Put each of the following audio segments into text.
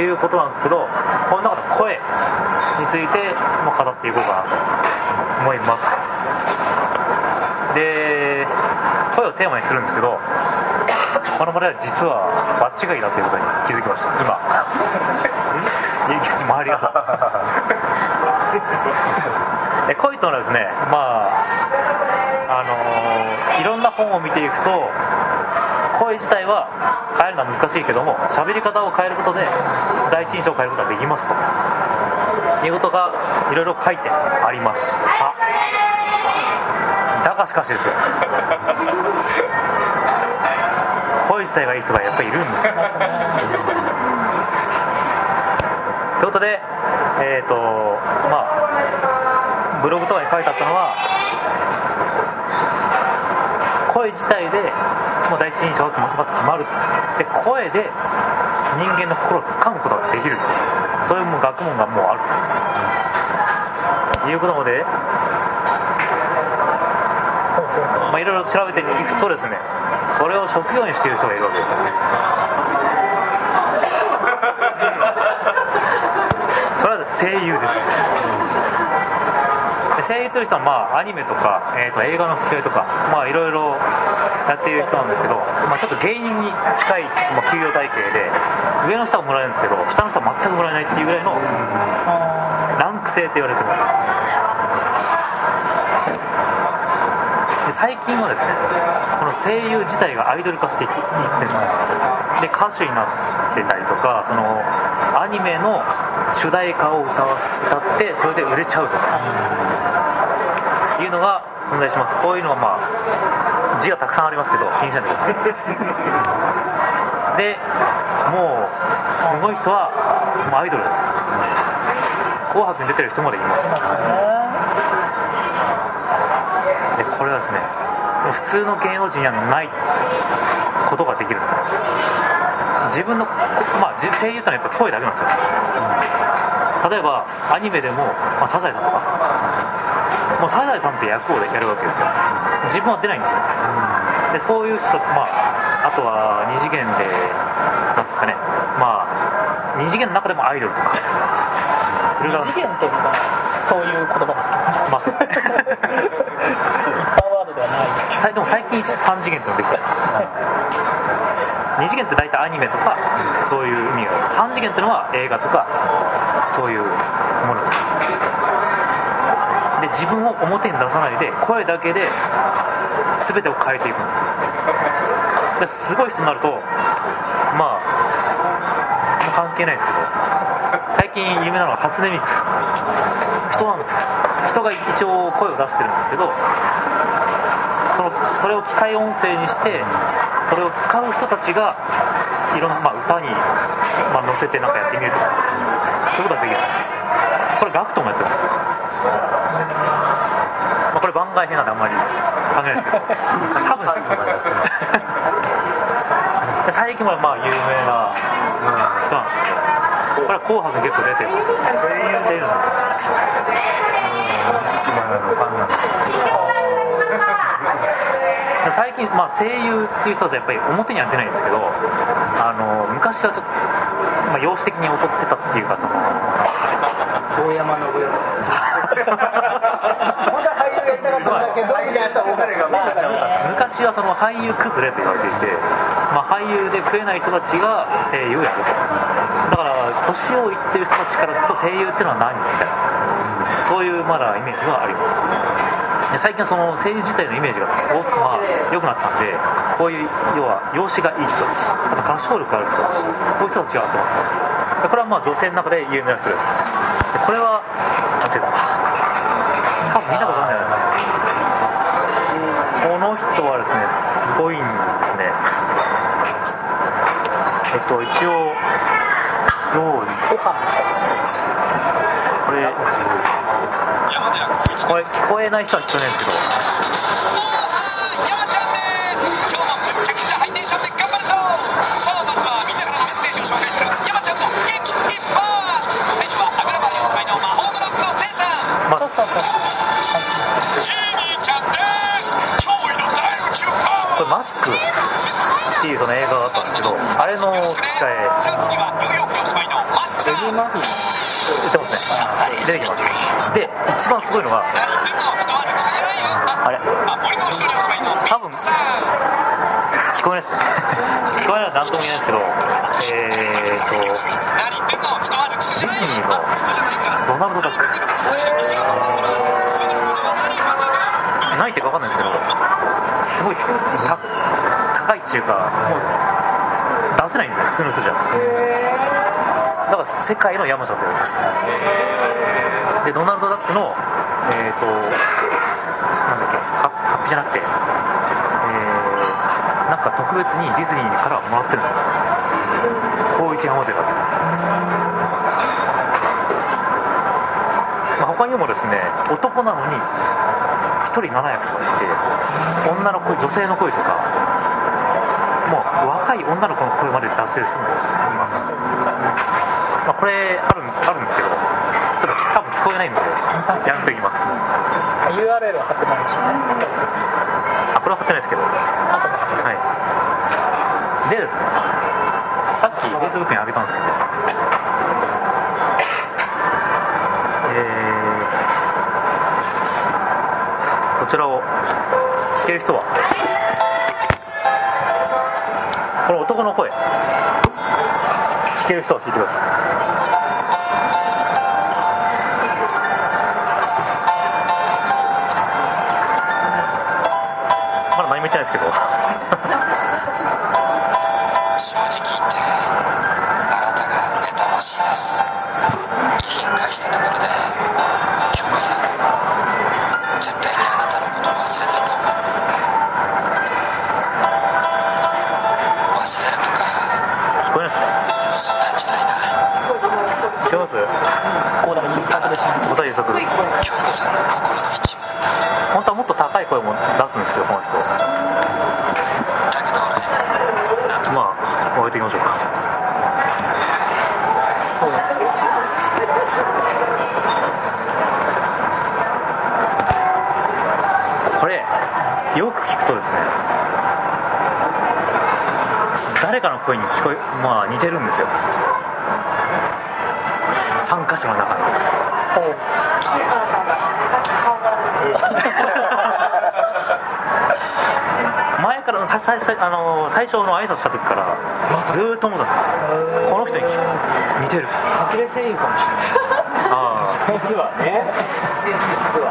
ということなんですけどこの中で声について、まあ、語っていこうかなと思います。で声をテーマにするんですけどこの場では実は場違いだということに気づきました。今。周りがえ恋というのはですねまああのーいろんな本を見ていくと声自体は変えるのは難しいけども喋り方を変えることで第一印象を変えることができますということがいろいろ書いてありました。だがしかしですよ。声自体がいい人がやっぱりいるんですよ。ということでえっ、とまあブログとかに書いてあったのは声自体でもう第一印象がまず決まるで声で人間の心を掴むことができる。そういうも学問がもうあると。いうことで。まあいろいろ調べていくとですねそれを職業にしている人がいるわけですよね。それは声優です。声優という人は、まあ、アニメとか、えー、と映画の吹き替えとか、まあ、いろいろやっている人なんですけど、まあ、ちょっと芸人に近い、まあ、給与体系で上の人はもらえるんですけど下の人は全くもらえないっていうぐらいのランク制と言われてます。で最近はですねこの声優自体がアイドル化していってです。で歌手になってたりとかそのアニメの主題歌を歌わす歌ってそれで売れちゃうと。かいうのが存在します。こういうのはまあ字がたくさんありますけど気にしないでください。でもうすごい人はもうアイドル。紅白に出てる人までいます。でこれはですね普通の芸能人にはないことができるんですよ。自分の、まあ、声優ってのはやっぱ声だけなんですよ。例えばアニメでも、まあ、サザエさんとか。もうサザエさんって役をやるわけですよ。自分は出ないんですよ。でそういう人とまああとは二次元でなんですかね。まあ二次元の中でもアイドルとか。二次元っていうのはそういう言葉ですけど一般ワードではないです。でも最近3次元ってのできたんですよ。2次元って大体アニメとかそういう意味が。ある3次元ってのは映画とかそういうものです。で自分を表に出さないで声だけで全てを変えていくんです。ですごい人になるとまあ関係ないですけど最近有名なのは初音ミク。人なんです人が一応声を出してるんですけどそのそれを機械音声にしてそれを使う人たちがいろんな、まあ、歌に、まあ、乗せてなんかやってみるとか。そういうことができるこれガクトもやってます、まあ、これ番外編なんであんまり関係ないですけど。多分で最近はまあ有名な人なんですけど。これは「紅白」に結構出てるセールスですで最近、まあ、声優っていう人はやっぱり表には出ないんですけどあの昔はちょっと、まあ、容姿的に劣ってたっていうかそのど大山信代とか。昔はその俳優崩れと言われていて、まあ、俳優で食えない人たちが声優をやると。だから年をいってる人たちからすると声優っていうのは何みたいな。そういうまだイメージがあります。で最近はその声優自体のイメージが多くまあ良くなってたんでこういう要は容姿がいい人たち。あと歌唱力ある人たち。こういう人たちが集まってます。でこれはまあ女性の中で有名な人です。でこれはなんていうか多分見たことないですね。この人はですねすごいんですね。えっと一応どうご飯の人ですねこれこれ聞こえない人は聞こえないんですけどっていうその映画があったんですけどあれの吹き替えエディ・マフィー。言ってますね出てきますで一番すごいのがああれ多分聞こえないですね聞こえない何とも言えないですけどえー。ってんの人歩くすじゃないよディズニーのドナルド・ダックないってか分かんないですけどすごいた高いっていうかもう出せないんですよ普通の人じゃ。だから世界の山下という。でドナルド・ダックのえっ、となんだっけハハッピーじゃなくてえー、なんか特別にディズニーからもらってるんですよ。光一が持ってたんですまあ、他にもですね男なのに1人7役とかいて女の声女性の声とかもう若い女の子の声まで出せる人もいます、まあ、これあるあるんですけどちょっと多分聞こえないのでやめておきます。URL は貼ってないしあこれは貼ってないですけど。はい。でですねさっき Facebook に上げたんですけどちらを聞ける人はこの男の声聞ける人は聞いてください。声も出すんですけどこの人。まあ終えていきましょうか。これよく聞くとですね誰かの声に聞こえまあ似てるんですよ。参加者の中に前 から最最あの最初の挨拶した時からずーっと思ったんですよ。この人に似てる。隠れ声優かもしああれない。実はね。実は。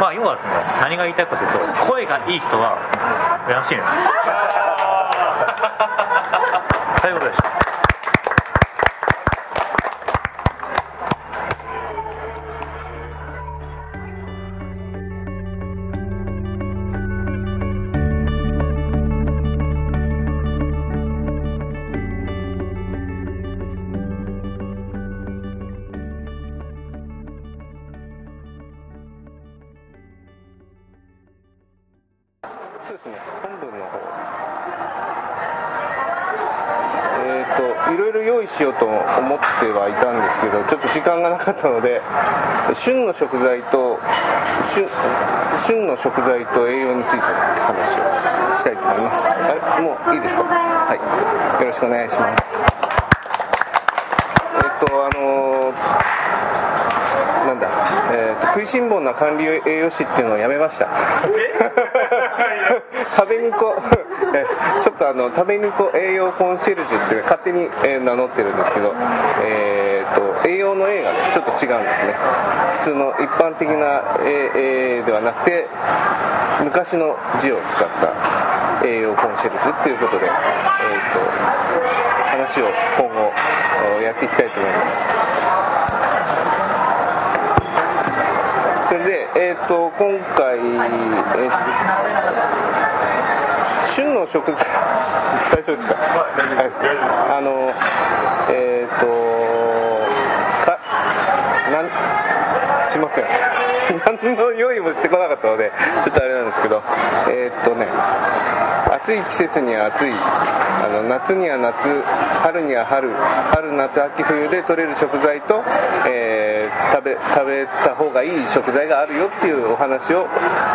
まあ要はですね何が言いたいかというと声がいい人は羨ましいね ということでした用意しようと思ってはいたんですけど、ちょっと時間がなかったので、旬の食材と、旬旬の食材と栄養についての話をしたいと思います。あれ？もういいですか？はい。よろしくお願いします。えっ、と、あのーなんだ、えーと食いしん坊な管理栄養士っていうのをやめました。食べにこえ ちょっとあの食べにこ栄養コンシェルジュって勝手に、え名乗ってるんですけど、えー、と栄養の A がねちょっと違うんですね。普通の一般的な A, A ではなくて昔の字を使った栄養コンシェルジュっていうことで、えー、と話を今後やっていきたいと思います。それで、えー、と今回、えーと旬の食材大丈夫ですか？大丈夫です。かあのえっ、とかなんすいません。何の用意もしてこなかったのでちょっとあれなんですけどえっ、とね暑い季節には暑い。あの夏には夏春には春春夏秋冬で取れる食材と、えー食べ食べた方がいい食材があるよっていうお話を、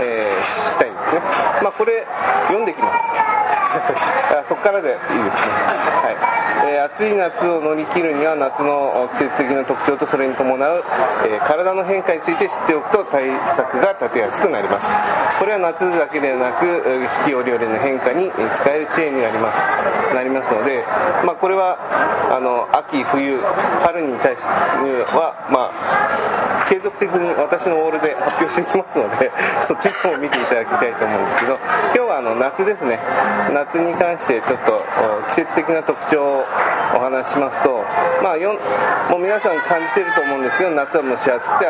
えーしたい。んですね。まあこれ読んできます。あそこからでいいですね、はい。えー暑い夏を乗り切るには夏の季節的な特徴とそれに伴う、えー体の変化について知っておくと対策が立てやすくなります。これは夏だけでなくえー四季折々の変化にえー使える知恵になります。なりますので、まあ、これはあの秋冬春に対してはまあ継続的に私のオールで発表していきますので そっちの方を見ていただきたいと思うんですけど今日はあの夏ですね。夏に関してちょっと季節的な特徴をお話ししますと、まあ、もう皆さん感じてると思うんですけど夏は蒸し暑くて、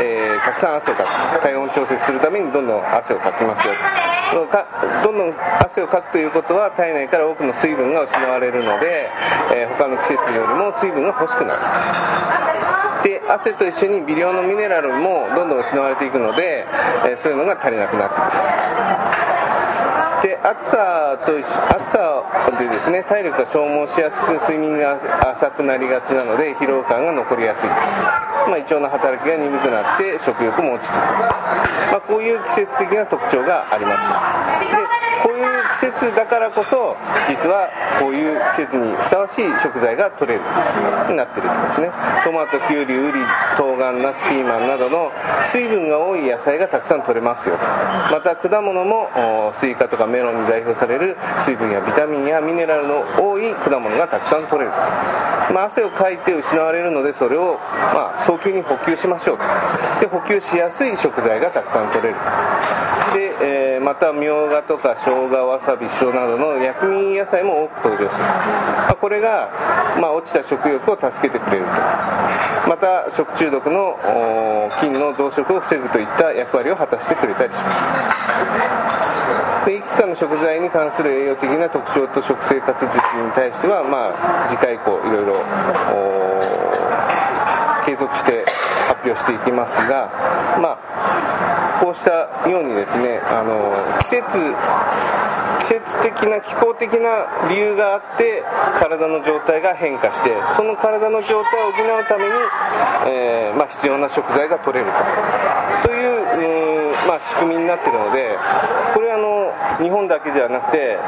えーたくさん汗をかく。体温調節するためにどんどん汗をかきますよ。かどんどん汗をかくということは体内から多くの水分が失われるので、えー他の季節よりも水分が欲しくなる。で汗と一緒に微量のミネラルもどんどん失われていくので、えそういうのが足りなくなってくる。で暑さと暑さでですね体力が消耗しやすく睡眠が浅くなりがちなので疲労感が残りやすい、まあ、胃腸の働きが鈍くなって食欲も落ちてくる、まあ、こういう季節的な特徴があります。でだからこそ実はこういう季節にふさわしい食材が取れるになってるんですね。トマトきゅうりウリ冬瓜ナスピーマンなどの水分が多い野菜がたくさん取れますよと。また果物もスイカとかメロンに代表される水分やビタミンやミネラルの多い果物がたくさん取れると、まあ、汗をかいて失われるのでそれを、まあ、早急に補給しましょうと。で補給しやすい食材がたくさん取れるで、えーまたみょうがとか生姜わさびしそなどの薬味野菜も多く登場する、まあこれが、まあ、落ちた食欲を助けてくれると。また食中毒の菌の増殖を防ぐといった役割を果たしてくれたりします。でいくつかの食材に関する栄養的な特徴と食生活術に対しては、まあ、次回以降いろいろ継続して発表していきますが、まあ、こうしたようにですねあの季節季節的な気候的な理由があって体の状態が変化してその体の状態を補うために、えーまあ、必要な食材が取れると。という、まあ、仕組みになっているので日本だけじゃなくて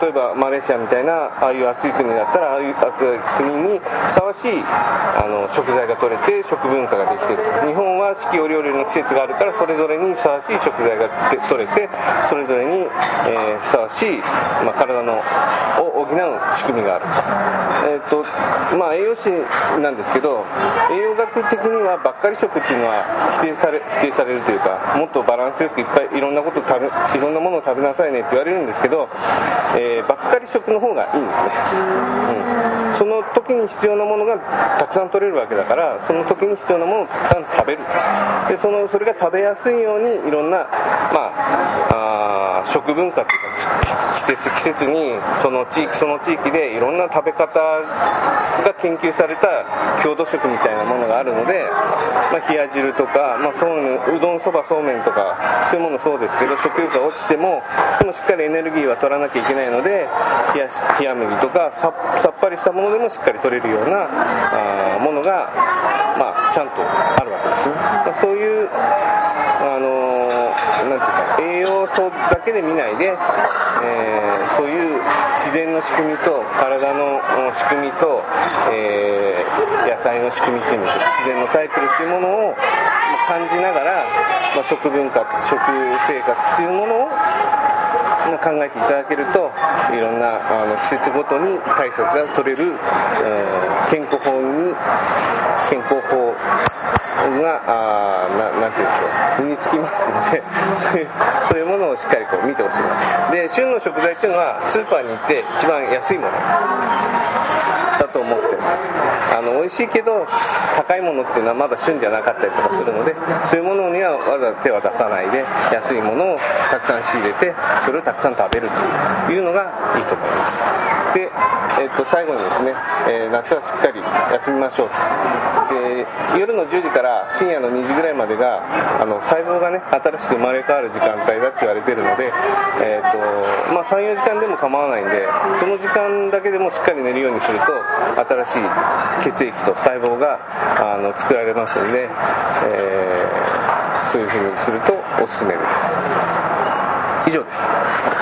例えばマレーシアみたいなああいう暑い国だったらああいう暑い国にふさわしいあの食材が取れて食文化ができている。日本は四季折々の季節があるからそれぞれにふさわしい食材が取れてそれぞれに、えふさわしい、まあ、体のを補う仕組みがあるえーとまあ、栄養士なんですけど栄養学的にはばっかり食っていうのは否定され否定されるというかもっとバランスよくいっぱいいろんなこと食べいろんなものを食べなさいねって言われるんですけど、えーばっかり食の方がいいんですね、うん、その時に必要なものがたくさん取れるわけだからその時に必要なものをたくさん食べる。でそのそれが食べやすいようにいろんな、まあ、あ食文化というか季節季節にその地域その地域でいろんな食べ方が研究された郷土食みたいなものがあるので、まあ、冷や汁とか、まあ、そううどんそばそうめんとかそういうものそうですけど食欲が落ちてもでもしっかりエネルギーは取らなきゃいけないので冷やし冷や麦とかさっぱりしたものでもしっかり取れるようなあものが、まあ、ちゃんとあるわけですね、まあ、そういうあのーなんていうか栄養素だけで見ないで、えーそういう自然の仕組みと体の仕組みと、えー野菜の仕組みっていうんでしょう。自然のサイクルっていうものを感じながら、まあ、食文化食生活っていうものを考えていただけるといろんなあの季節ごとに対策が取れる、えー健康法に健康法があなんて言うんでしょう。身につきますので そういうそういうものをしっかりこう見てほしいな。で旬の食材っていうのはスーパーに行って一番安いもの。だと思ってあの美味しいけど高いものっていうのはまだ旬じゃなかったりとかするのでそういうものにはわざわざ手は出さないで安いものをたくさん仕入れてそれをたくさん食べるというのがいいと思います、えっと最後にですね、えー夏はしっかり休みましょう。で夜の10時から深夜の2時ぐらいまでがあの細胞がね新しく生まれ変わる時間帯だって言われてるので、えーとまあ、34時間でも構わないんでその時間だけでもしっかり寝るようにすると新しい血液と細胞があの作られますので、えーそういうふうにするとおすすめです。以上です。